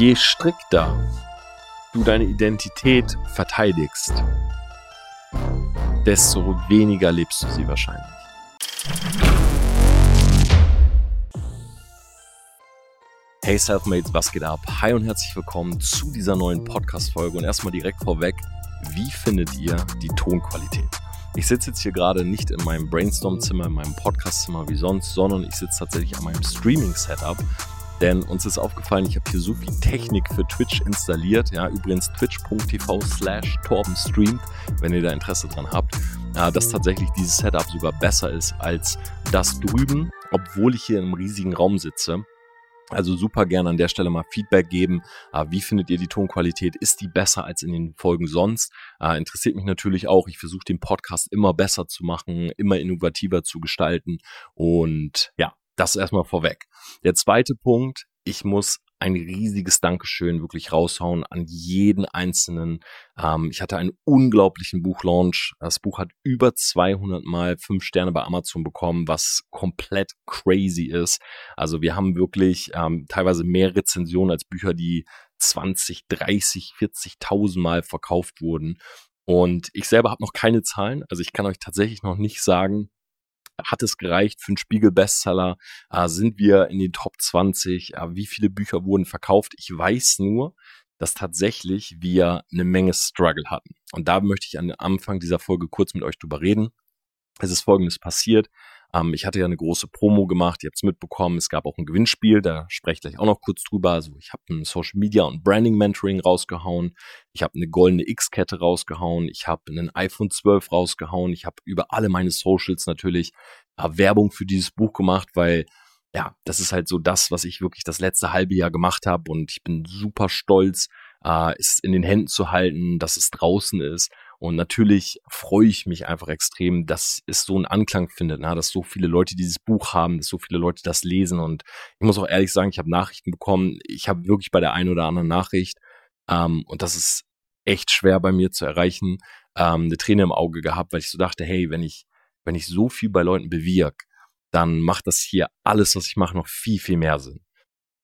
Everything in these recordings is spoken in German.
Je strikter du deine Identität verteidigst, desto weniger lebst du sie wahrscheinlich. Hey Selfmates, was geht ab? Hi und herzlich willkommen zu dieser neuen Podcast-Folge. Und erstmal direkt vorweg, wie findet ihr die Tonqualität? Ich sitze jetzt hier gerade nicht in meinem Brainstorm-Zimmer, in meinem Podcast-Zimmer wie sonst, sondern ich sitze tatsächlich an meinem Streaming-Setup. Denn uns ist aufgefallen, ich habe hier so viel Technik für Twitch installiert. Ja, übrigens twitch.tv slash torbenstreamt, wenn ihr da Interesse dran habt, äh, dass tatsächlich dieses Setup sogar besser ist als das drüben, obwohl ich hier in einem riesigen Raum sitze. Also super gerne an der Stelle mal Feedback geben. Äh, wie findet ihr die Tonqualität? Ist die besser als in den Folgen sonst? Äh, interessiert mich natürlich auch. Ich versuche den Podcast immer besser zu machen, immer innovativer zu gestalten. Und ja, das erstmal vorweg. Der zweite Punkt, ich muss ein riesiges Dankeschön wirklich raushauen an jeden einzelnen. Ähm, ich hatte einen unglaublichen Buchlaunch. Das Buch hat über 200 mal fünf Sterne bei Amazon bekommen, was komplett crazy ist. Also wir haben wirklich ähm, teilweise mehr Rezensionen als Bücher, die 20, 30, 40.000 Mal verkauft wurden. Und ich selber habe noch keine Zahlen. Also ich kann euch tatsächlich noch nicht sagen, hat es gereicht für einen Spiegel-Bestseller? Äh, sind wir in den Top 20? Äh, wie viele Bücher wurden verkauft? Ich weiß nur, dass tatsächlich wir eine Menge Struggle hatten. Und da möchte ich an Anfang dieser Folge kurz mit euch drüber reden. Es ist Folgendes passiert. Ähm, ich hatte ja eine große Promo gemacht, ihr habt es mitbekommen, es gab auch ein Gewinnspiel, da spreche ich gleich auch noch kurz drüber. Also ich habe ein Social Media und Branding Mentoring rausgehauen, ich habe eine goldene X-Kette rausgehauen, ich habe einen iPhone 12 rausgehauen, ich habe über alle meine Socials natürlich äh, Werbung für dieses Buch gemacht, weil ja, das ist halt so das, was ich wirklich das letzte halbe Jahr gemacht habe und ich bin super stolz, äh, es in den Händen zu halten, dass es draußen ist und natürlich freue ich mich einfach extrem, dass es so einen Anklang findet, na, dass so viele Leute dieses Buch haben, dass so viele Leute das lesen. Und ich muss auch ehrlich sagen, ich habe Nachrichten bekommen. Ich habe wirklich bei der einen oder anderen Nachricht, ähm, und das ist echt schwer bei mir zu erreichen, ähm, eine Träne im Auge gehabt, weil ich so dachte, hey, wenn ich, wenn ich so viel bei Leuten bewirke, dann macht das hier alles, was ich mache, noch viel, viel mehr Sinn.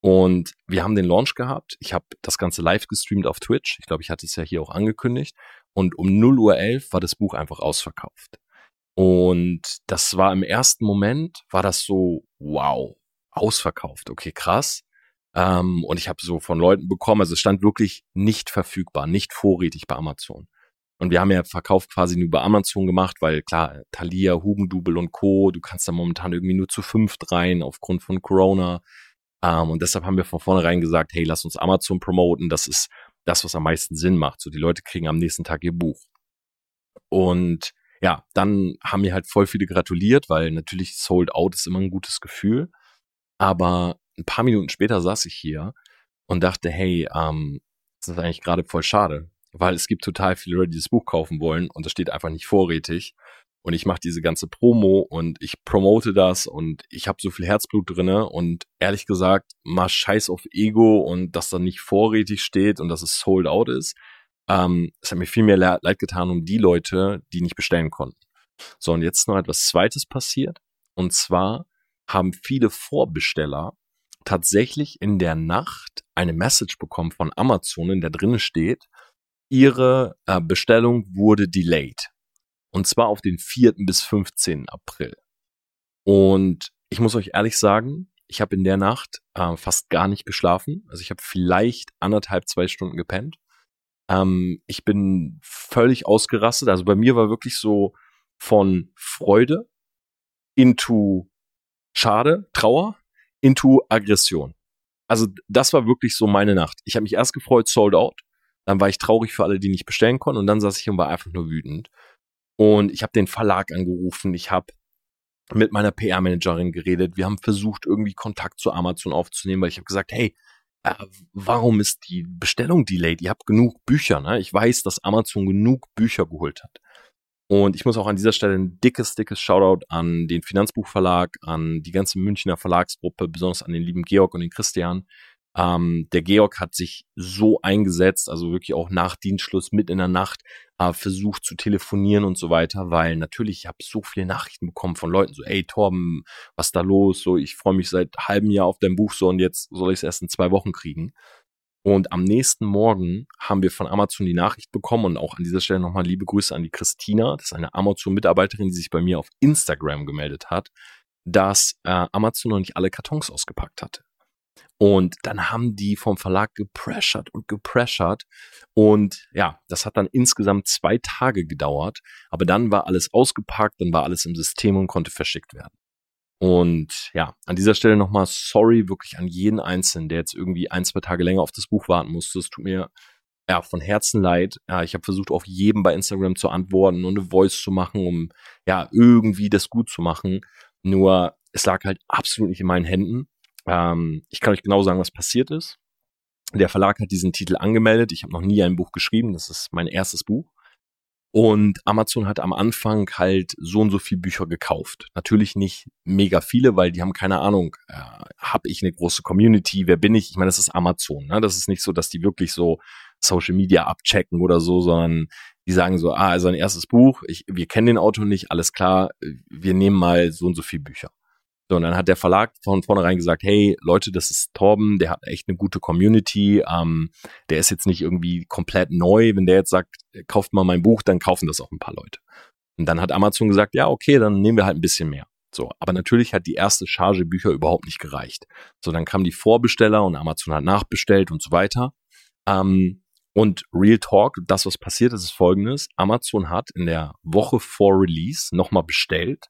Und wir haben den Launch gehabt. Ich habe das Ganze live gestreamt auf Twitch. Ich glaube, ich hatte es ja hier auch angekündigt. Und um 0 Uhr 11 war das Buch einfach ausverkauft. Und das war im ersten Moment, war das so, wow, ausverkauft. Okay, krass. Ähm, und ich habe so von Leuten bekommen, also es stand wirklich nicht verfügbar, nicht vorrätig bei Amazon. Und wir haben ja Verkauf quasi nur bei Amazon gemacht, weil klar, Thalia, Hugendubel und Co., du kannst da momentan irgendwie nur zu fünft rein aufgrund von Corona. Ähm, und deshalb haben wir von vornherein gesagt, hey, lass uns Amazon promoten. Das ist das, was am meisten Sinn macht. So, die Leute kriegen am nächsten Tag ihr Buch. Und ja, dann haben mir halt voll viele gratuliert, weil natürlich sold out ist immer ein gutes Gefühl. Aber ein paar Minuten später saß ich hier und dachte, hey, ähm, das ist eigentlich gerade voll schade, weil es gibt total viele Leute, die das Buch kaufen wollen und das steht einfach nicht vorrätig und ich mache diese ganze Promo und ich promote das und ich habe so viel Herzblut drinne und ehrlich gesagt, mal scheiß auf Ego und dass da nicht vorrätig steht und dass es sold out ist. Ähm, es hat mir viel mehr leid getan um die Leute, die nicht bestellen konnten. So, und jetzt noch etwas Zweites passiert. Und zwar haben viele Vorbesteller tatsächlich in der Nacht eine Message bekommen von Amazon, in der drinne steht, ihre äh, Bestellung wurde delayed. Und zwar auf den 4. bis 15. April. Und ich muss euch ehrlich sagen, ich habe in der Nacht äh, fast gar nicht geschlafen. Also ich habe vielleicht anderthalb, zwei Stunden gepennt. Ähm, ich bin völlig ausgerastet. Also bei mir war wirklich so von Freude into Schade, Trauer, into Aggression. Also das war wirklich so meine Nacht. Ich habe mich erst gefreut, sold out. Dann war ich traurig für alle, die nicht bestellen konnten. Und dann saß ich und war einfach nur wütend. Und ich habe den Verlag angerufen, ich habe mit meiner PR-Managerin geredet, wir haben versucht, irgendwie Kontakt zu Amazon aufzunehmen, weil ich habe gesagt, hey, äh, warum ist die Bestellung delayed? Ihr habt genug Bücher, ne? Ich weiß, dass Amazon genug Bücher geholt hat. Und ich muss auch an dieser Stelle ein dickes, dickes Shoutout an den Finanzbuchverlag, an die ganze Münchner Verlagsgruppe, besonders an den lieben Georg und den Christian, ähm, der Georg hat sich so eingesetzt, also wirklich auch nach Dienstschluss mit in der Nacht äh, versucht zu telefonieren und so weiter, weil natürlich ich habe so viele Nachrichten bekommen von Leuten so, ey Torben, was da los? So, ich freue mich seit halbem Jahr auf dein Buch so und jetzt soll ich es erst in zwei Wochen kriegen. Und am nächsten Morgen haben wir von Amazon die Nachricht bekommen und auch an dieser Stelle nochmal liebe Grüße an die Christina, das ist eine Amazon-Mitarbeiterin, die sich bei mir auf Instagram gemeldet hat, dass äh, Amazon noch nicht alle Kartons ausgepackt hatte. Und dann haben die vom Verlag gepressert und gepressert. Und ja, das hat dann insgesamt zwei Tage gedauert. Aber dann war alles ausgepackt, dann war alles im System und konnte verschickt werden. Und ja, an dieser Stelle nochmal sorry wirklich an jeden Einzelnen, der jetzt irgendwie ein, zwei Tage länger auf das Buch warten musste. Es tut mir ja von Herzen leid. Ja, ich habe versucht, auf jedem bei Instagram zu antworten und eine Voice zu machen, um ja irgendwie das gut zu machen. Nur es lag halt absolut nicht in meinen Händen. Ähm, ich kann euch genau sagen, was passiert ist. Der Verlag hat diesen Titel angemeldet. Ich habe noch nie ein Buch geschrieben. Das ist mein erstes Buch. Und Amazon hat am Anfang halt so und so viel Bücher gekauft. Natürlich nicht mega viele, weil die haben keine Ahnung, äh, habe ich eine große Community, wer bin ich? Ich meine, das ist Amazon. Ne? Das ist nicht so, dass die wirklich so Social Media abchecken oder so, sondern die sagen so, ah, also ein erstes Buch, ich, wir kennen den Autor nicht, alles klar, wir nehmen mal so und so viel Bücher. So, und dann hat der Verlag von vornherein gesagt, hey Leute, das ist Torben, der hat echt eine gute Community, ähm, der ist jetzt nicht irgendwie komplett neu. Wenn der jetzt sagt, kauft mal mein Buch, dann kaufen das auch ein paar Leute. Und dann hat Amazon gesagt, ja, okay, dann nehmen wir halt ein bisschen mehr. So, aber natürlich hat die erste Charge Bücher überhaupt nicht gereicht. So, dann kamen die Vorbesteller und Amazon hat nachbestellt und so weiter. Ähm, und Real Talk, das, was passiert ist, ist folgendes. Amazon hat in der Woche vor Release nochmal bestellt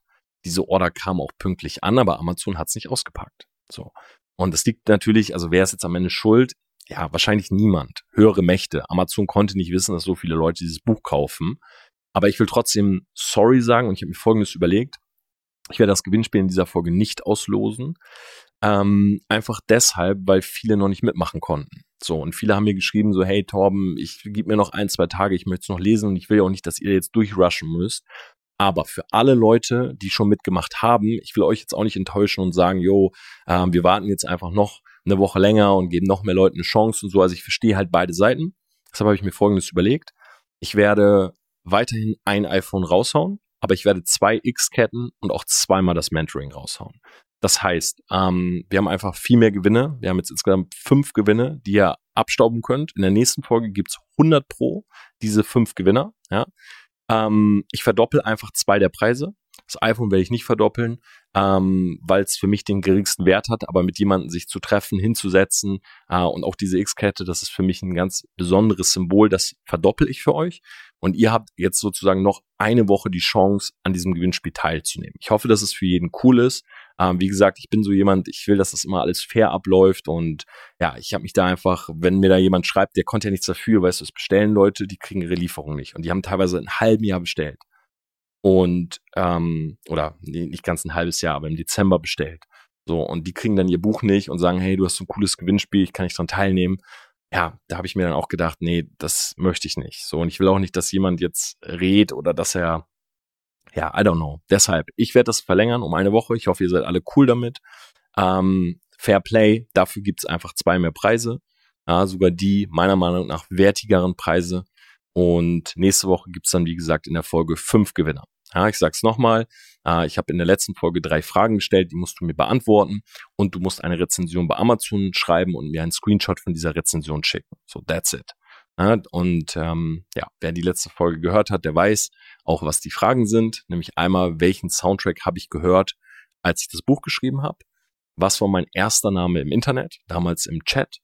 diese Order kam auch pünktlich an, aber Amazon hat es nicht ausgepackt. So. Und es liegt natürlich, also wer ist jetzt am Ende schuld? Ja, wahrscheinlich niemand. Höhere Mächte. Amazon konnte nicht wissen, dass so viele Leute dieses Buch kaufen. Aber ich will trotzdem sorry sagen und ich habe mir Folgendes überlegt. Ich werde das Gewinnspiel in dieser Folge nicht auslosen. Ähm, einfach deshalb, weil viele noch nicht mitmachen konnten. So, und viele haben mir geschrieben, so, hey Torben, ich gib mir noch ein, zwei Tage, ich möchte es noch lesen und ich will ja auch nicht, dass ihr jetzt durchrushen müsst. Aber für alle Leute, die schon mitgemacht haben, ich will euch jetzt auch nicht enttäuschen und sagen, jo, äh, wir warten jetzt einfach noch eine Woche länger und geben noch mehr Leuten eine Chance und so. Also ich verstehe halt beide Seiten. Deshalb habe ich mir Folgendes überlegt. Ich werde weiterhin ein iPhone raushauen, aber ich werde zwei X-Ketten und auch zweimal das Mentoring raushauen. Das heißt, ähm, wir haben einfach viel mehr Gewinne. Wir haben jetzt insgesamt fünf Gewinne, die ihr abstauben könnt. In der nächsten Folge gibt's 100 pro diese fünf Gewinner. Ja. Ähm, ich verdoppel einfach zwei der Preise. Das iPhone werde ich nicht verdoppeln, ähm, weil es für mich den geringsten Wert hat, aber mit jemandem sich zu treffen, hinzusetzen äh, und auch diese X-Kette, das ist für mich ein ganz besonderes Symbol, das verdoppel ich für euch. Und ihr habt jetzt sozusagen noch eine Woche die Chance, an diesem Gewinnspiel teilzunehmen. Ich hoffe, dass es für jeden cool ist. Ähm, wie gesagt, ich bin so jemand, ich will, dass das immer alles fair abläuft und ja, ich habe mich da einfach, wenn mir da jemand schreibt, der konnte ja nichts dafür, weißt du, es bestellen Leute, die kriegen ihre Lieferung nicht und die haben teilweise ein halben Jahr bestellt und ähm, oder nee, nicht ganz ein halbes Jahr, aber im Dezember bestellt. So und die kriegen dann ihr Buch nicht und sagen, hey, du hast so ein cooles Gewinnspiel, ich kann nicht dran teilnehmen. Ja, da habe ich mir dann auch gedacht, nee, das möchte ich nicht. So und ich will auch nicht, dass jemand jetzt redet oder dass er ja, I don't know. Deshalb, ich werde das verlängern um eine Woche. Ich hoffe, ihr seid alle cool damit. Ähm, Fair Play, dafür gibt's einfach zwei mehr Preise. Ja, sogar die meiner Meinung nach wertigeren Preise. Und nächste Woche gibt's dann, wie gesagt, in der Folge fünf Gewinner. Ja, ich sag's nochmal. Äh, ich habe in der letzten Folge drei Fragen gestellt, die musst du mir beantworten. Und du musst eine Rezension bei Amazon schreiben und mir einen Screenshot von dieser Rezension schicken. So, that's it. Und ähm, ja, wer die letzte Folge gehört hat, der weiß auch, was die Fragen sind. Nämlich einmal, welchen Soundtrack habe ich gehört, als ich das Buch geschrieben habe? Was war mein erster Name im Internet, damals im Chat?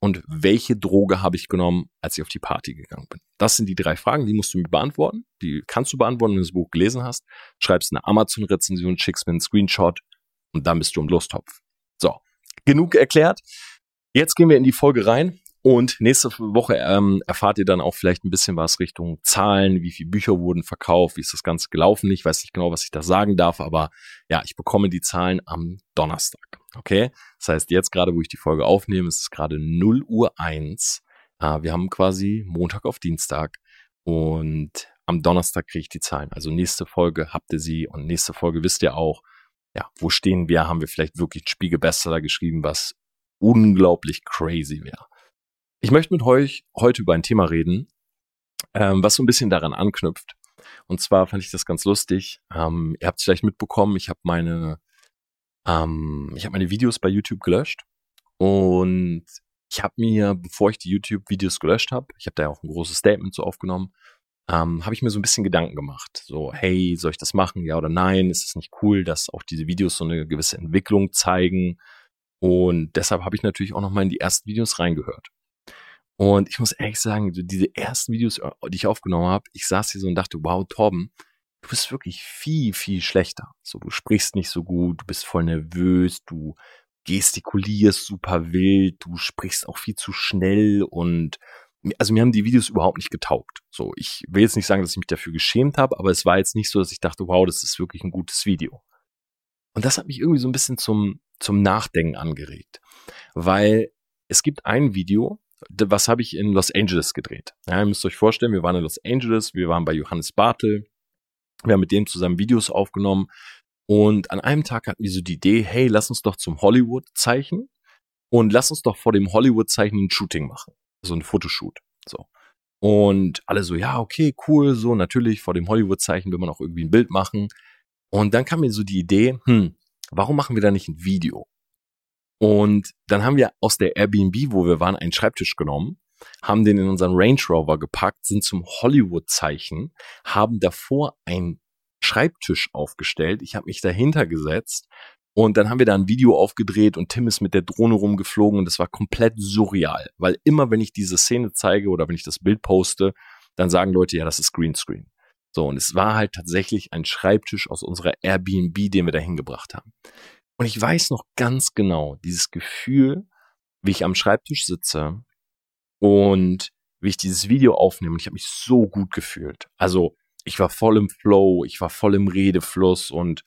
Und welche Droge habe ich genommen, als ich auf die Party gegangen bin? Das sind die drei Fragen, die musst du mir beantworten. Die kannst du beantworten, wenn du das Buch gelesen hast. Schreibst eine Amazon-Rezension, schickst mir einen Screenshot und dann bist du im Lostopf. So, genug erklärt. Jetzt gehen wir in die Folge rein. Und nächste Woche ähm, erfahrt ihr dann auch vielleicht ein bisschen was Richtung Zahlen, wie viele Bücher wurden verkauft, wie ist das Ganze gelaufen. Ich weiß nicht genau, was ich da sagen darf, aber ja, ich bekomme die Zahlen am Donnerstag. Okay? Das heißt, jetzt gerade, wo ich die Folge aufnehme, ist es gerade 0 Uhr 1. Äh, wir haben quasi Montag auf Dienstag und am Donnerstag kriege ich die Zahlen. Also nächste Folge habt ihr sie und nächste Folge wisst ihr auch, ja, wo stehen wir? Haben wir vielleicht wirklich ein Spiegel-Bestseller geschrieben, was unglaublich crazy wäre. Ich möchte mit euch heute über ein Thema reden, ähm, was so ein bisschen daran anknüpft. Und zwar fand ich das ganz lustig. Ähm, ihr habt es vielleicht mitbekommen, ich habe meine, ähm, habe meine Videos bei YouTube gelöscht und ich habe mir, bevor ich die YouTube-Videos gelöscht habe, ich habe da ja auch ein großes Statement so aufgenommen, ähm, habe ich mir so ein bisschen Gedanken gemacht. So, hey, soll ich das machen, ja oder nein? Ist es nicht cool, dass auch diese Videos so eine gewisse Entwicklung zeigen? Und deshalb habe ich natürlich auch noch mal in die ersten Videos reingehört. Und ich muss ehrlich sagen, diese ersten Videos, äh, die ich aufgenommen habe, ich saß hier so und dachte, wow, Torben, du bist wirklich viel, viel schlechter. So, du sprichst nicht so gut, du bist voll nervös, du gestikulierst super wild, du sprichst auch viel zu schnell und also mir haben die Videos überhaupt nicht getaugt. So, ich will jetzt nicht sagen, dass ich mich dafür geschämt habe, aber es war jetzt nicht so, dass ich dachte, wow, das ist wirklich ein gutes Video. Und das hat mich irgendwie so ein bisschen zum, zum Nachdenken angeregt. Weil es gibt ein Video, was habe ich in Los Angeles gedreht. Ja, ihr müsst euch vorstellen, wir waren in Los Angeles, wir waren bei Johannes Bartel, wir haben mit dem zusammen Videos aufgenommen und an einem Tag hatten wir so die Idee, hey, lass uns doch zum Hollywood-Zeichen und lass uns doch vor dem Hollywood-Zeichen ein Shooting machen. So ein Fotoshoot. So. Und alle so, ja, okay, cool, so, natürlich, vor dem Hollywood-Zeichen will man auch irgendwie ein Bild machen. Und dann kam mir so die Idee, hm, warum machen wir da nicht ein Video? Und dann haben wir aus der Airbnb, wo wir waren, einen Schreibtisch genommen, haben den in unseren Range Rover gepackt, sind zum Hollywood-Zeichen, haben davor einen Schreibtisch aufgestellt. Ich habe mich dahinter gesetzt und dann haben wir da ein Video aufgedreht und Tim ist mit der Drohne rumgeflogen und das war komplett surreal, weil immer wenn ich diese Szene zeige oder wenn ich das Bild poste, dann sagen Leute, ja, das ist Greenscreen. So, und es war halt tatsächlich ein Schreibtisch aus unserer Airbnb, den wir da hingebracht haben. Und ich weiß noch ganz genau dieses Gefühl, wie ich am Schreibtisch sitze und wie ich dieses Video aufnehme. Und ich habe mich so gut gefühlt. Also ich war voll im Flow, ich war voll im Redefluss und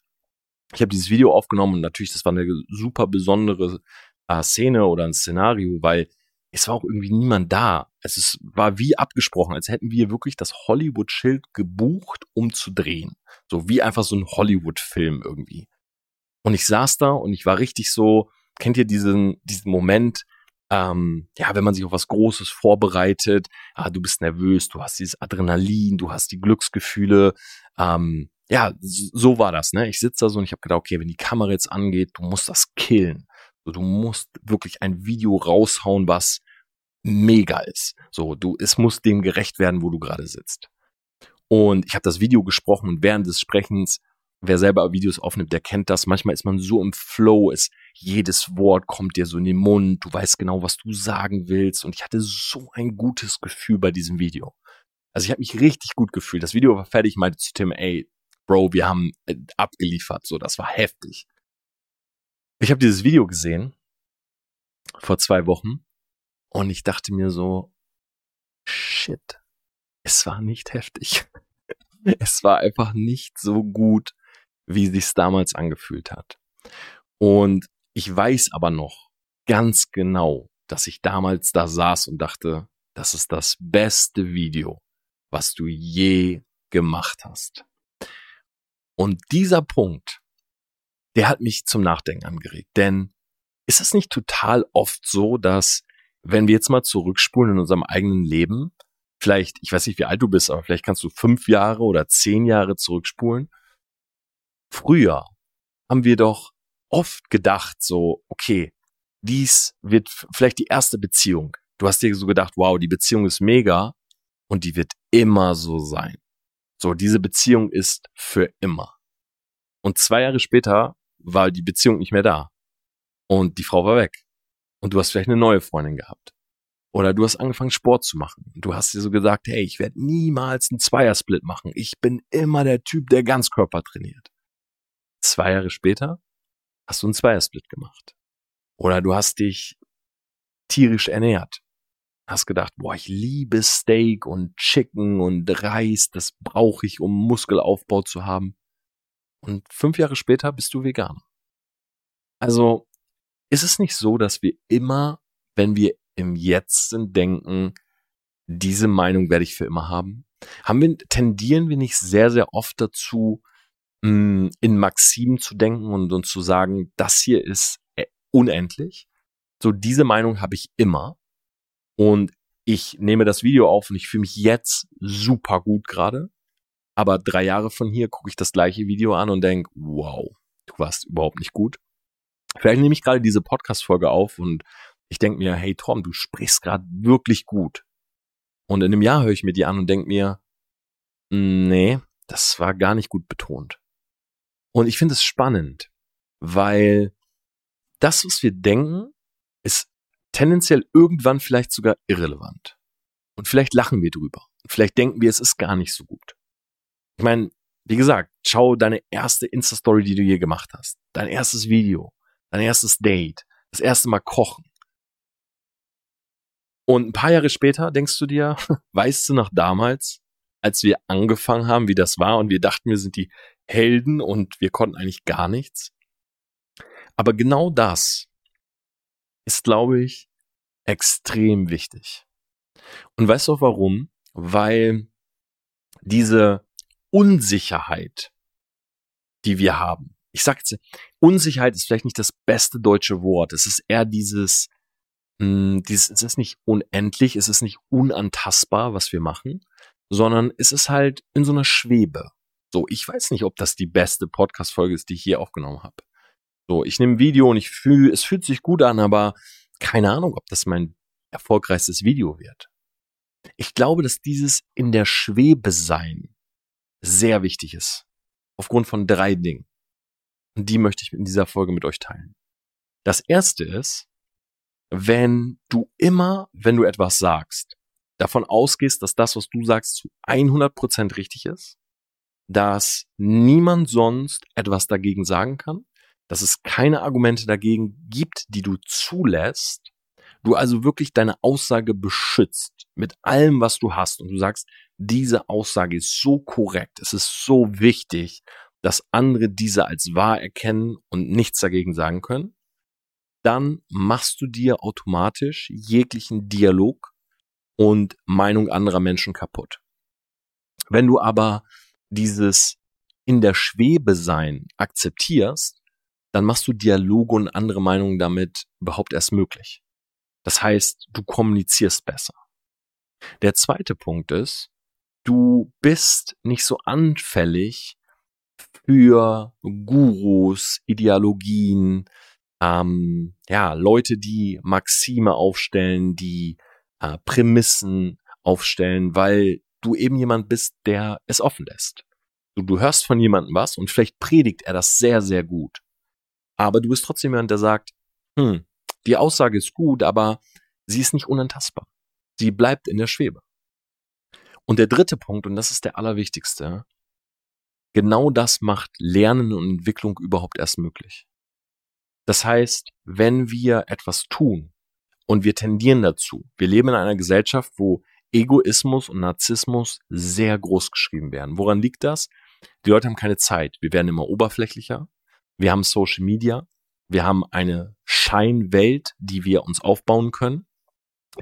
ich habe dieses Video aufgenommen und natürlich, das war eine super besondere äh, Szene oder ein Szenario, weil es war auch irgendwie niemand da. Es ist, war wie abgesprochen, als hätten wir wirklich das Hollywood-Schild gebucht, um zu drehen. So wie einfach so ein Hollywood-Film irgendwie. Und ich saß da und ich war richtig so, kennt ihr diesen, diesen Moment, ähm, ja, wenn man sich auf was Großes vorbereitet, ah, du bist nervös, du hast dieses Adrenalin, du hast die Glücksgefühle, ähm, ja, so war das, ne? Ich sitze da so und ich habe gedacht, okay, wenn die Kamera jetzt angeht, du musst das killen. So, du musst wirklich ein Video raushauen, was mega ist. So, du, es muss dem gerecht werden, wo du gerade sitzt. Und ich habe das Video gesprochen und während des Sprechens, wer selber Videos aufnimmt, der kennt das. Manchmal ist man so im Flow, ist jedes Wort kommt dir so in den Mund, du weißt genau, was du sagen willst. Und ich hatte so ein gutes Gefühl bei diesem Video. Also ich habe mich richtig gut gefühlt. Das Video war fertig, meinte zu Tim, ey, Bro, wir haben äh, abgeliefert. So, das war heftig. Ich habe dieses Video gesehen vor zwei Wochen und ich dachte mir so, shit, es war nicht heftig. Es war einfach nicht so gut, wie sich's damals angefühlt hat. Und ich weiß aber noch ganz genau, dass ich damals da saß und dachte, das ist das beste Video, was du je gemacht hast. Und dieser Punkt, der hat mich zum Nachdenken angeregt. Denn ist es nicht total oft so, dass wenn wir jetzt mal zurückspulen in unserem eigenen Leben, vielleicht, ich weiß nicht, wie alt du bist, aber vielleicht kannst du fünf Jahre oder zehn Jahre zurückspulen. Früher haben wir doch oft gedacht, so, okay, dies wird vielleicht die erste Beziehung. Du hast dir so gedacht, wow, die Beziehung ist mega und die wird immer so sein. So, diese Beziehung ist für immer. Und zwei Jahre später war die Beziehung nicht mehr da. Und die Frau war weg. Und du hast vielleicht eine neue Freundin gehabt. Oder du hast angefangen, Sport zu machen. Du hast dir so gesagt, hey, ich werde niemals einen Zweiersplit machen. Ich bin immer der Typ, der Ganzkörper trainiert. Zwei Jahre später hast du einen Zweiersplit gemacht. Oder du hast dich tierisch ernährt hast gedacht, boah, ich liebe Steak und Chicken und Reis, das brauche ich, um Muskelaufbau zu haben. Und fünf Jahre später bist du Veganer. Also ist es nicht so, dass wir immer, wenn wir im Jetzt sind, denken, diese Meinung werde ich für immer haben? Haben wir, tendieren wir nicht sehr, sehr oft dazu, mm, in Maximen zu denken und uns zu sagen, das hier ist äh, unendlich? So, diese Meinung habe ich immer. Und ich nehme das Video auf und ich fühle mich jetzt super gut gerade. Aber drei Jahre von hier gucke ich das gleiche Video an und denke, wow, du warst überhaupt nicht gut. Vielleicht nehme ich gerade diese Podcast-Folge auf und Ich denke mir, hey Tom, du sprichst gerade wirklich gut. Und in einem Jahr höre ich mir die an und denke mir, nee, das war gar nicht gut betont. Und ich finde es spannend, weil das, was wir denken, ist tendenziell irgendwann vielleicht sogar irrelevant. Und vielleicht lachen wir drüber. Vielleicht denken wir, es ist gar nicht so gut. Ich meine, wie gesagt, schau deine erste Insta-Story, die du je gemacht hast. Dein erstes Video, dein erstes Date, das erste Mal kochen. Und ein paar Jahre später denkst du dir, weißt du noch damals, als wir angefangen haben, wie das war und wir dachten, wir sind die Helden und wir konnten eigentlich gar nichts. Aber genau das ist, glaube ich, extrem wichtig. Und weißt du auch warum? Weil diese Unsicherheit, die wir haben, ich sage jetzt, Unsicherheit ist vielleicht nicht das beste deutsche Wort. Es ist eher dieses, mh, hm, dieses, es ist nicht unendlich, es ist nicht unantastbar, was wir machen, sondern es ist halt in so einer Schwebe. So, ich weiß nicht, ob das die beste Podcast-Folge ist, die ich hier aufgenommen habe. So, ich nehme ein Video und ich fühle, es fühlt sich gut an, aber keine Ahnung, ob das mein erfolgreichstes Video wird. Ich glaube, dass dieses in der Schwebe sein sehr wichtig ist. Aufgrund von drei Dingen. Und die möchte ich in dieser Folge mit euch teilen. Das erste ist, wenn du immer, wenn du etwas sagst, davon ausgehst, dass das, was du sagst, zu 100% richtig ist, dass niemand sonst etwas dagegen sagen kann, dass es keine Argumente dagegen gibt, die du zulässt, du also wirklich deine Aussage beschützt mit allem, was du hast und du sagst, diese Aussage ist so korrekt, es ist so wichtig, dass andere diese als wahr erkennen und nichts dagegen sagen können, dann machst du dir automatisch jeglichen Dialog und Meinung anderer Menschen kaputt. Wenn du aber dieses in der Schwebe sein akzeptierst, dann machst du Dialoge und andere Meinungen damit überhaupt erst möglich. Das heißt, du kommunizierst besser. Der zweite Punkt ist, du bist nicht so anfällig für Gurus, Ideologien, ähm, ja, Leute, die Maxime aufstellen, die äh, Prämissen aufstellen, weil du eben jemand bist, der es offen lässt. Du, du hörst von jemandem was und vielleicht predigt er das sehr, sehr gut. Aber du bist trotzdem jemand, der sagt, hm, die Aussage ist gut, aber sie ist nicht unantastbar. Sie bleibt in der Schwebe. Und der dritte Punkt, und das ist der allerwichtigste, genau das macht Lernen und Entwicklung überhaupt erst möglich. Das heißt, wenn wir etwas tun und wir tendieren dazu, wir leben in einer Gesellschaft, wo Egoismus und Narzissmus sehr groß geschrieben werden. Woran liegt das? Die Leute haben keine Zeit. Wir werden immer oberflächlicher. Wir haben Social Media. Wir haben eine Scheinwelt, die wir uns aufbauen können.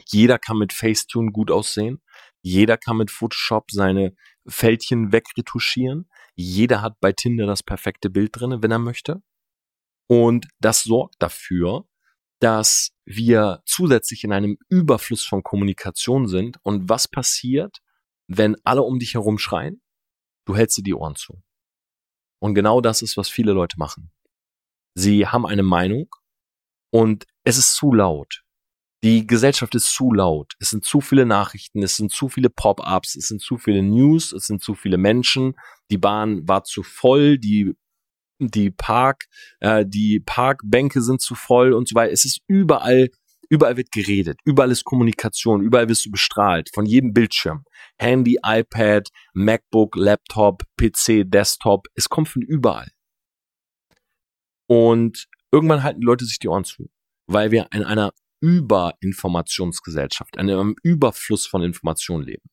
Jeder kann mit Facetune gut aussehen. Jeder kann mit Photoshop seine Fältchen wegretuschieren. Jeder hat bei Tinder das perfekte Bild drinne, wenn er möchte. Und das sorgt dafür, dass wir zusätzlich in einem Überfluss von Kommunikation sind. Und was passiert, wenn alle um dich herum schreien? Du hältst dir die Ohren zu. Und genau das ist, was viele Leute machen. Sie haben eine Meinung und es ist zu laut. Die Gesellschaft ist zu laut. Es sind zu viele Nachrichten, es sind zu viele Pop-ups, es sind zu viele News, es sind zu viele Menschen. Die Bahn war zu voll, die die Park, äh, die Parkbänke sind zu voll und so weiter. Es ist überall, überall wird geredet, überall ist Kommunikation, überall wirst du bestrahlt, von jedem Bildschirm. Handy, iPad, MacBook, Laptop, PC, Desktop, es kommt von überall. Und irgendwann halten die Leute sich die Ohren zu, weil wir in einer Überinformationsgesellschaft, einem Überfluss von Informationen leben.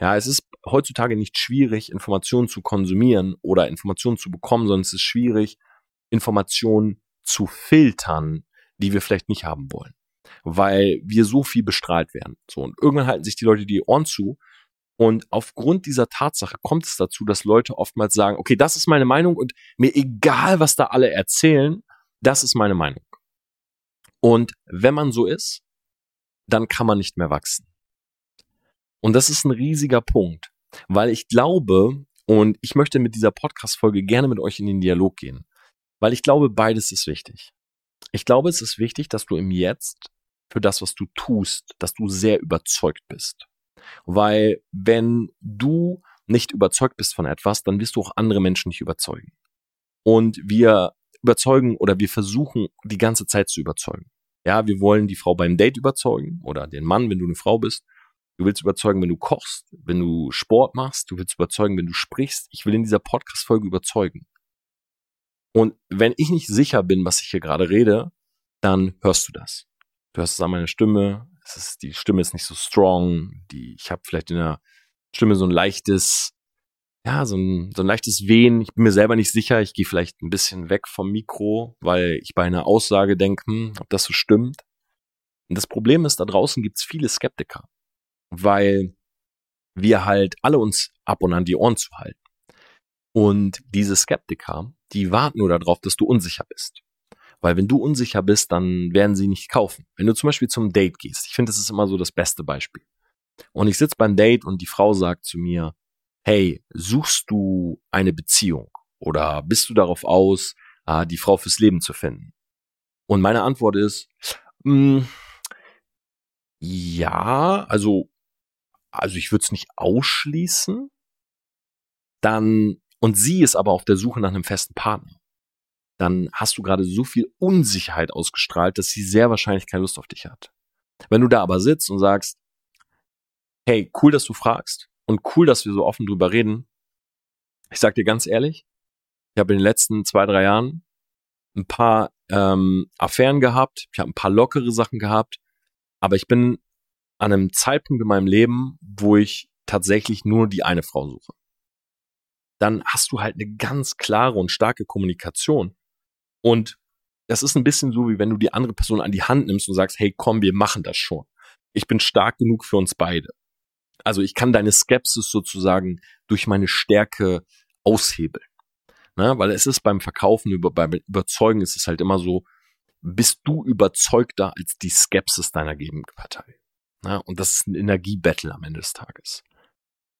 Ja, es ist heutzutage nicht schwierig, Informationen zu konsumieren oder Informationen zu bekommen, sondern es ist schwierig, Informationen zu filtern, die wir vielleicht nicht haben wollen. Weil wir so viel bestrahlt werden. So, und irgendwann halten sich die Leute die Ohren zu. Und aufgrund dieser Tatsache kommt es dazu, dass Leute oftmals sagen, okay, das ist meine Meinung und mir egal, was da alle erzählen, das ist meine Meinung. Und wenn man so ist, dann kann man nicht mehr wachsen. Und das ist ein riesiger Punkt, weil ich glaube, und ich möchte mit dieser Podcast-Folge gerne mit euch in den Dialog gehen, weil ich glaube, beides ist wichtig. Ich glaube, es ist wichtig, dass du im Jetzt für das, was du tust, dass du sehr überzeugt bist. Weil wenn du nicht überzeugt bist von etwas, dann wirst du auch andere Menschen nicht überzeugen. Und wir überzeugen oder wir versuchen die ganze Zeit zu überzeugen. Ja, wir wollen die Frau beim Date überzeugen oder den Mann, wenn du eine Frau bist. Du willst überzeugen, wenn du kochst, wenn du Sport machst. Du willst überzeugen, wenn du sprichst. Ich will in dieser Podcast-Folge überzeugen. Und wenn ich nicht sicher bin, was ich hier gerade rede, dann hörst du das. Du hörst es an meiner Stimme. Ist, die Stimme ist nicht so strong. Die, ich habe vielleicht in der Stimme so ein leichtes, ja, so ein, so ein leichtes Wehen. Ich bin mir selber nicht sicher. Ich gehe vielleicht ein bisschen weg vom Mikro, weil ich bei einer Aussage denke, hm, ob das so stimmt. Und das Problem ist, da draußen gibt es viele Skeptiker, weil wir halt alle uns ab und an die Ohren zu halten. Und diese Skeptiker, die warten nur darauf, dass du unsicher bist. Weil wenn du unsicher bist, dann werden sie nicht kaufen. Wenn du zum Beispiel zum Date gehst, ich finde, das ist immer so das beste Beispiel. Und ich sitze beim Date und die Frau sagt zu mir, hey, suchst du eine Beziehung oder bist du darauf aus, äh, die Frau fürs Leben zu finden? Und meine Antwort ist, mh, hm, ja, also, also ich würde es nicht ausschließen. Dann, und sie ist aber auf der Suche nach einem festen Partner. Dann hast du gerade so viel Unsicherheit ausgestrahlt, dass sie sehr wahrscheinlich keine Lust auf dich hat. Wenn du da aber sitzt und sagst, hey, cool, dass du fragst und cool, dass wir so offen drüber reden. Ich sag dir ganz ehrlich, ich habe in den letzten zwei, drei Jahren ein paar ähm, Affären gehabt, ich habe ein paar lockere Sachen gehabt, aber ich bin an einem Zeitpunkt in meinem Leben, wo ich tatsächlich nur die eine Frau suche. Dann hast du halt eine ganz klare und starke Kommunikation. Und das ist ein bisschen so, wie wenn du die andere Person an die Hand nimmst und sagst, hey, komm, wir machen das schon. Ich bin stark genug für uns beide also ich kann deine Skepsis sozusagen durch meine Stärke aushebeln. Ne? Weil es ist beim Verkaufen, über, beim Überzeugen ist es halt immer so, bist du überzeugter als die Skepsis deiner Gegenpartei. Ne? Und das ist ein Energiebattle am Ende des Tages.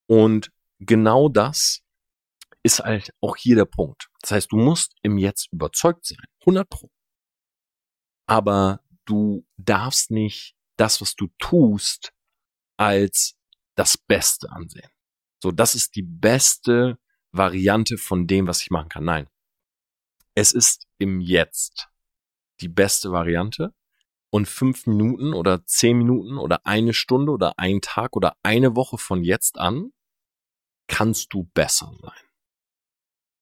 Und genau das ist halt auch hier der Punkt. Das heißt, du musst im Jetzt überzeugt sein. 100 Pro. Aber du darfst nicht das, was du tust, als das Beste ansehen. So, das ist die beste Variante von dem, was ich machen kann. Nein. Es ist im Jetzt die beste Variante und fünf Minuten oder zehn Minuten oder eine Stunde oder ein Tag oder eine Woche von jetzt an kannst du besser sein.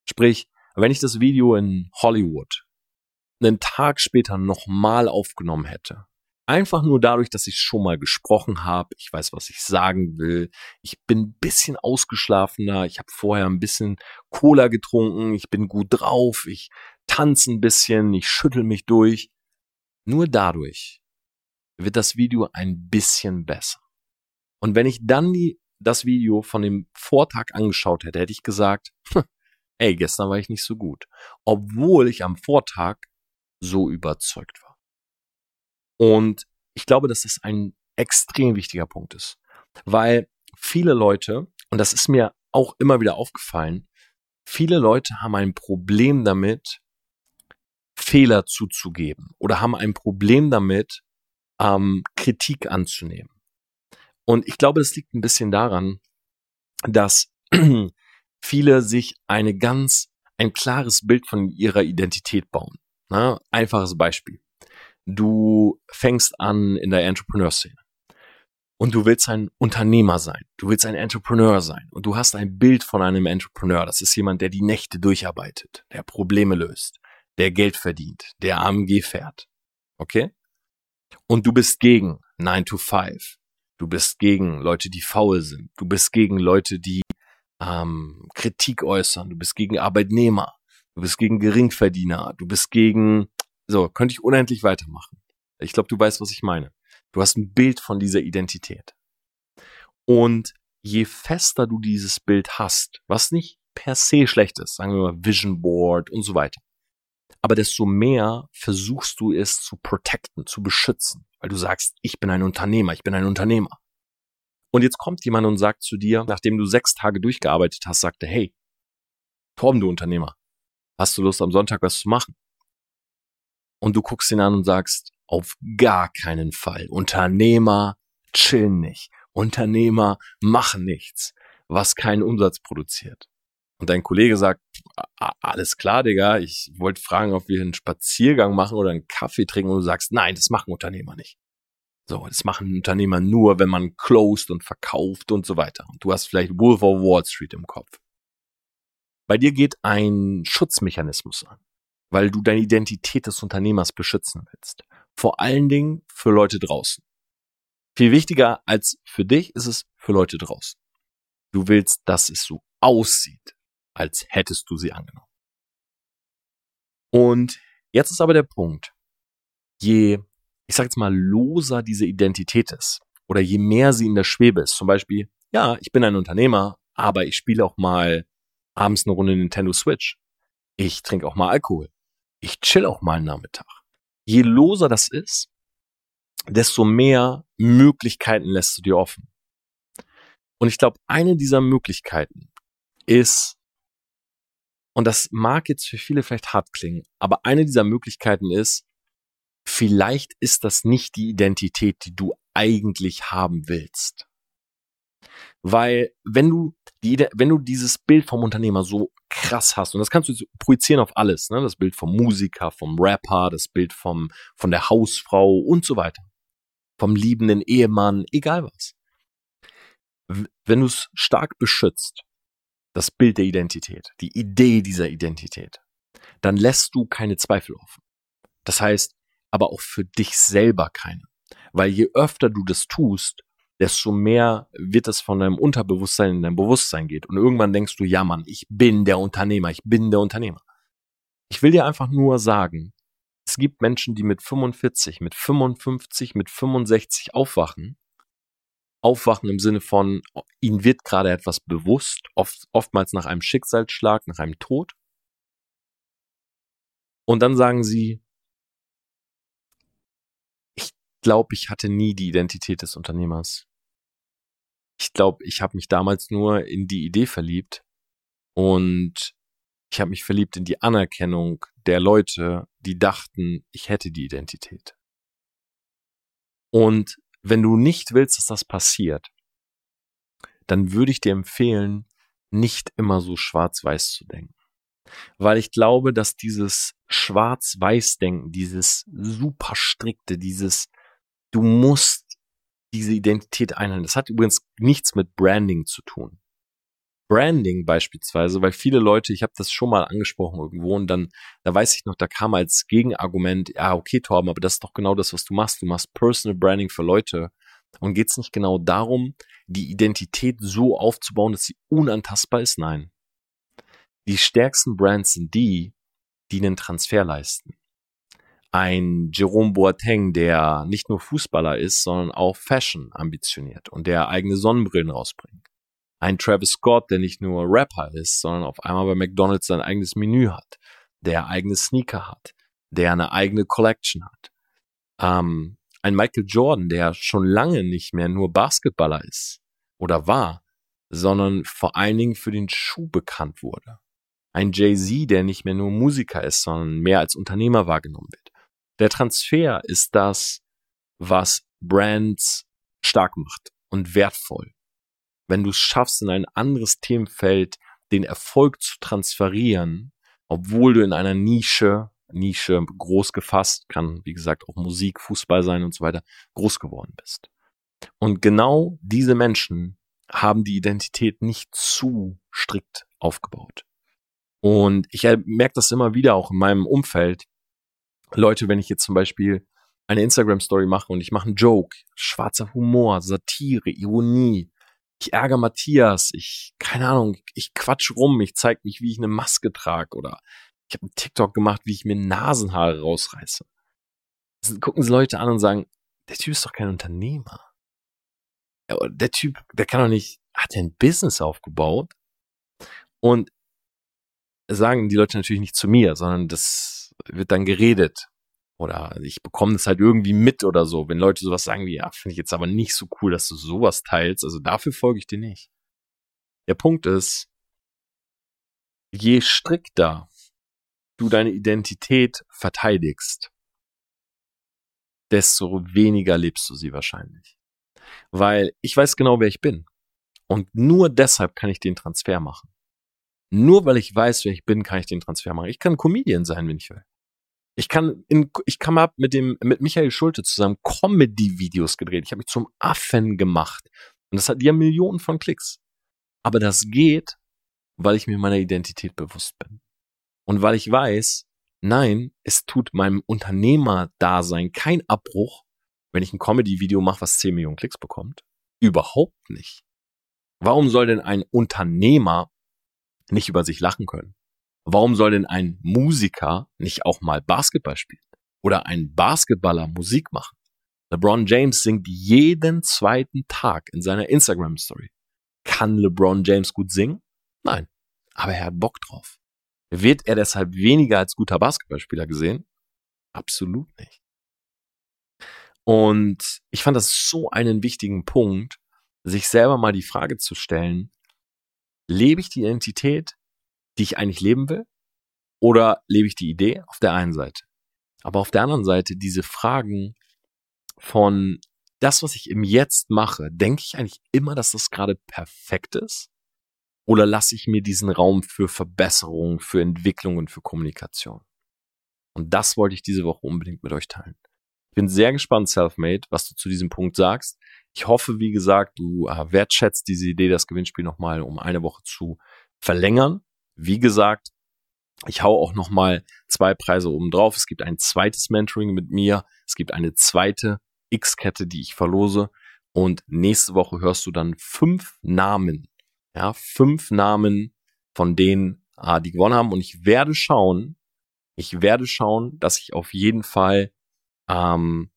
Sprich, wenn ich das Video in Hollywood einen Tag später nochmal aufgenommen hätte, Einfach nur dadurch, dass ich schon mal gesprochen habe, ich weiß, was ich sagen will. Ich bin ein bisschen ausgeschlafener, ich habe vorher ein bisschen Cola getrunken, ich bin gut drauf, ich tanze ein bisschen, ich schüttel mich durch. Nur dadurch wird das Video ein bisschen besser. Und wenn ich dann die, das Video von dem Vortag angeschaut hätte, hätte ich gesagt, ey, gestern war ich nicht so gut. Obwohl ich am Vortag so überzeugt war. Und ich glaube, dass das ein extrem wichtiger Punkt ist, weil viele Leute, und das ist mir auch immer wieder aufgefallen, viele Leute haben ein Problem damit, Fehler zuzugeben oder haben ein Problem damit, ähm, Kritik anzunehmen. Und ich glaube, das liegt ein bisschen daran, dass viele sich eine ganz, ein klares Bild von ihrer Identität bauen. Na, einfaches Beispiel du fängst an in der Entrepreneur-Szene und du willst ein Unternehmer sein, du willst ein Entrepreneur sein und du hast ein Bild von einem Entrepreneur. Das ist jemand, der die Nächte durcharbeitet, der Probleme löst, der Geld verdient, der AMG fährt. Okay? Und du bist gegen 9 to 5. Du bist gegen Leute, die faul sind. Du bist gegen Leute, die ähm, Kritik äußern. Du bist gegen Arbeitnehmer. Du bist gegen Geringverdiener. Du bist gegen so, könnte ich unendlich weitermachen. Ich glaube, du weißt, was ich meine. Du hast ein Bild von dieser Identität. Und je fester du dieses Bild hast, was nicht per se schlecht ist, sagen wir mal Vision Board und so weiter, aber desto mehr versuchst du es zu protecten, zu beschützen, weil du sagst, ich bin ein Unternehmer, ich bin ein Unternehmer. Und jetzt kommt jemand und sagt zu dir, nachdem du sechs Tage durchgearbeitet hast, sagte, hey, Torben, du Unternehmer, hast du Lust am Sonntag was zu machen? und du guckst ihn an und sagst, Auf gar keinen Fall. Unternehmer chillen nicht. Unternehmer machen nichts, was keinen Umsatz produziert. Und dein Kollege sagt, alles klar, Digga, ich wollte fragen, ob wir einen Spaziergang machen oder einen Kaffee trinken und du sagst, nein, das machen Unternehmer nicht. So, das machen Unternehmer nur, wenn man closed und verkauft und so weiter. Und du hast vielleicht Wolf of Wall Street im Kopf. Bei dir geht ein Schutzmechanismus an, weil du deine Identität des Unternehmers beschützen willst. Vor allen Dingen für Leute draußen. Viel wichtiger als für dich ist es für Leute draußen. Du willst, dass es so aussieht, als hättest du sie angenommen. Und jetzt ist aber der Punkt, je, ich sag jetzt mal, loser diese Identität ist, oder je mehr sie in der Schwebe ist, zum Beispiel, ja, ich bin ein Unternehmer, aber ich spiele auch mal abends eine Runde Nintendo Switch. Ich trinke auch mal Alkohol. Ich chill auch mal einen Nachmittag. Je loser das ist, desto mehr Möglichkeiten lässt du dir offen. Und ich glaube, eine dieser Möglichkeiten ist, und das mag jetzt für viele vielleicht hart klingen, aber eine dieser Möglichkeiten ist, vielleicht ist das nicht die Identität, die du eigentlich haben willst. Weil wenn du die, wenn du dieses Bild vom Unternehmer so krass hast, und das kannst du projizieren auf alles, ne? das Bild vom Musiker, vom Rapper, das Bild vom, von der Hausfrau und so weiter, vom liebenden Ehemann, egal was. Wenn du es stark beschützt, das Bild der Identität, die Idee dieser Identität, dann lässt du keine Zweifel offen. Das heißt, aber auch für dich selber keine. Weil je öfter du das tust, desto mehr wird es von deinem Unterbewusstsein in dein Bewusstsein geht. Und irgendwann denkst du, ja Mann, ich bin der Unternehmer, ich bin der Unternehmer. Ich will dir einfach nur sagen, es gibt Menschen, die mit 45, mit 55, mit 65 aufwachen. Aufwachen im Sinne von, ihnen wird gerade etwas bewusst, oft, oftmals nach einem Schicksalsschlag, nach einem Tod. Und dann sagen sie, ich glaube, ich hatte nie die Identität des Unternehmers. Ich glaube, ich habe mich damals nur in die Idee verliebt und ich habe mich verliebt in die Anerkennung der Leute, die dachten, ich hätte die Identität. Und wenn du nicht willst, dass das passiert, dann würde ich dir empfehlen, nicht immer so schwarz-weiß zu denken. Weil ich glaube, dass dieses Schwarz-Weiß-Denken, dieses super strikte, dieses du musst diese Identität einhalten, das hat übrigens nichts mit Branding zu tun. Branding beispielsweise, weil viele Leute, ich habe das schon mal angesprochen irgendwo und dann, da weiß ich noch, da kam als Gegenargument, ja, okay, Torben, aber das ist doch genau das, was du machst. Du machst Personal Branding für Leute. Und geht es nicht genau darum, die Identität so aufzubauen, dass sie unantastbar ist? Nein. Die stärksten Brands sind die, die einen Transfer leisten. Ein Jerome Boateng, der nicht nur Fußballer ist, sondern auch Fashion ambitioniert und der eigene Sonnenbrillen rausbringt ein Travis Scott, der nicht nur Rapper ist, sondern auf einmal bei McDonald's sein eigenes Menü hat, der eigene Sneaker hat, der eine eigene Collection hat. Ähm, ein Michael Jordan, der schon lange nicht mehr nur Basketballer ist oder war, sondern vor allen Dingen für den Schuh bekannt wurde. Ein Jay-Z, der nicht mehr nur Musiker ist, sondern mehr als Unternehmer wahrgenommen wird. Der Transfer ist das, was Brands stark macht und wertvoll wenn du es schaffst, in ein anderes Themenfeld den Erfolg zu transferieren, obwohl du in einer Nische, Nische groß gefasst, kann wie gesagt auch Musik, Fußball sein und so weiter, groß geworden bist. Und genau diese Menschen haben die Identität nicht zu strikt aufgebaut. Und ich merke das immer wieder auch in meinem Umfeld. Leute, wenn ich jetzt zum Beispiel eine Instagram-Story mache und ich mache einen Joke, schwarzer Humor, Satire, Ironie, ich ärgere Matthias, ich, keine Ahnung, ich quatsch rum, ich zeig mich, wie ich eine Maske trage oder ich habe einen TikTok gemacht, wie ich mir Nasenhaare rausreiße. Das gucken sie Leute an und sagen, der Typ ist doch kein Unternehmer. Der Typ, der kann doch nicht, hat er ein Business aufgebaut? Und sagen die Leute natürlich nicht zu mir, sondern das wird dann geredet. Oder ich bekomme das halt irgendwie mit oder so, wenn Leute sowas sagen wie, ja, finde ich jetzt aber nicht so cool, dass du sowas teilst. Also dafür folge ich dir nicht. Der Punkt ist, je strikter du deine Identität verteidigst, desto weniger lebst du sie wahrscheinlich. Weil ich weiß genau, wer ich bin. Und nur deshalb kann ich den Transfer machen. Nur weil ich weiß, wer ich bin, kann ich den Transfer machen. Ich kann Comedian sein, wenn ich will. Ich kann in, ich kann mal mit dem mit Michael Schulte zusammen Comedy-Videos gedreht. Ich habe mich zum Affen gemacht und das hat ja Millionen von Klicks. Aber das geht, weil ich mir meiner Identität bewusst bin und weil ich weiß, nein, es tut meinem Unternehmerdasein kein Abbruch, wenn ich ein Comedy-Video mache, was 10 Millionen Klicks bekommt. Überhaupt nicht. Warum soll denn ein Unternehmer nicht über sich lachen können? Warum soll denn ein Musiker nicht auch mal Basketball spielen? Oder ein Basketballer Musik machen? LeBron James singt jeden zweiten Tag in seiner Instagram Story. Kann LeBron James gut singen? Nein. Aber er hat Bock drauf. Wird er deshalb weniger als guter Basketballspieler gesehen? Absolut nicht. Und ich fand das so einen wichtigen Punkt, sich selber mal die Frage zu stellen, lebe ich die Identität, die ich eigentlich leben will? Oder lebe ich die Idee auf der einen Seite? Aber auf der anderen Seite diese Fragen von das, was ich im Jetzt mache, denke ich eigentlich immer, dass das gerade perfekt ist? Oder lasse ich mir diesen Raum für Verbesserung, für Entwicklung und für Kommunikation? Und das wollte ich diese Woche unbedingt mit euch teilen. Ich bin sehr gespannt, Selfmade, was du zu diesem Punkt sagst. Ich hoffe, wie gesagt, du äh, wertschätzt diese Idee, das Gewinnspiel nochmal um eine Woche zu verlängern. Wie gesagt, ich hau auch nochmal zwei Preise oben drauf. Es gibt ein zweites Mentoring mit mir. Es gibt eine zweite X-Kette, die ich verlose. Und nächste Woche hörst du dann fünf Namen. Ja, fünf Namen von denen, ah, die gewonnen haben. Und ich werde schauen, ich werde schauen, dass ich auf jeden Fall ähm,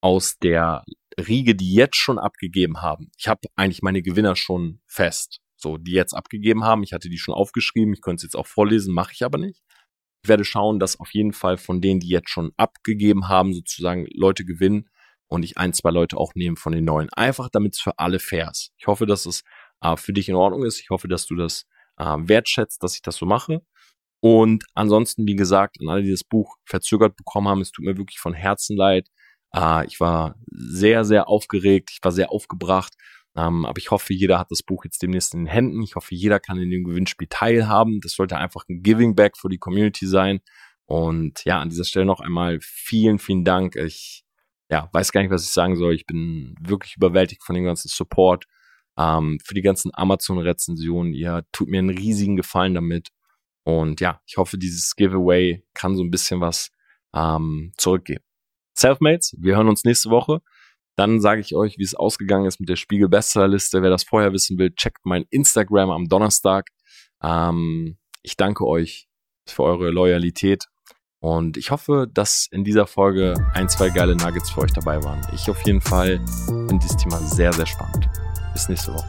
aus der Riege, die jetzt schon abgegeben haben, ich habe eigentlich meine Gewinner schon fest, so die jetzt abgegeben haben. Ich hatte die schon aufgeschrieben, ich könnte es jetzt auch vorlesen, mache ich aber nicht. Ich werde schauen, dass auf jeden Fall von denen, die jetzt schon abgegeben haben, sozusagen Leute gewinnen und ich ein, zwei Leute auch nehme von den neuen. Einfach damit es für alle fair ist. Ich hoffe, dass es äh, für dich in Ordnung ist. Ich hoffe, dass du das äh, wertschätzt, dass ich das so mache. Und ansonsten, wie gesagt, an alle, die das Buch verzögert bekommen haben, es tut mir wirklich von Herzen leid. Äh, ich war sehr, sehr aufgeregt, ich war sehr aufgebracht. Ähm, aber ich hoffe, jeder hat das Buch jetzt demnächst in den Händen. Ich hoffe, jeder kann in dem Gewinnspiel teilhaben. Das sollte einfach ein Giving Back für die Community sein. Und ja, an dieser Stelle noch einmal vielen, vielen Dank. Ich ja, weiß gar nicht, was ich sagen soll. Ich bin wirklich überwältigt von dem ganzen Support, ähm, für die ganzen Amazon-Rezensionen. Ihr tut mir einen riesigen Gefallen damit. Und ja, ich hoffe, dieses Giveaway kann so ein bisschen was ähm, zurückgeben. Selfmates, wir hören uns nächste Woche. Dann sage ich euch, wie es ausgegangen ist mit der Spiegel Bestsellerliste. Wer das vorher wissen will, checkt mein Instagram am Donnerstag. Ähm, ich danke euch für eure Loyalität und ich hoffe, dass in dieser Folge ein, zwei geile Nuggets für euch dabei waren. Ich auf jeden Fall finde dieses Thema sehr, sehr spannend. Bis nächste Woche.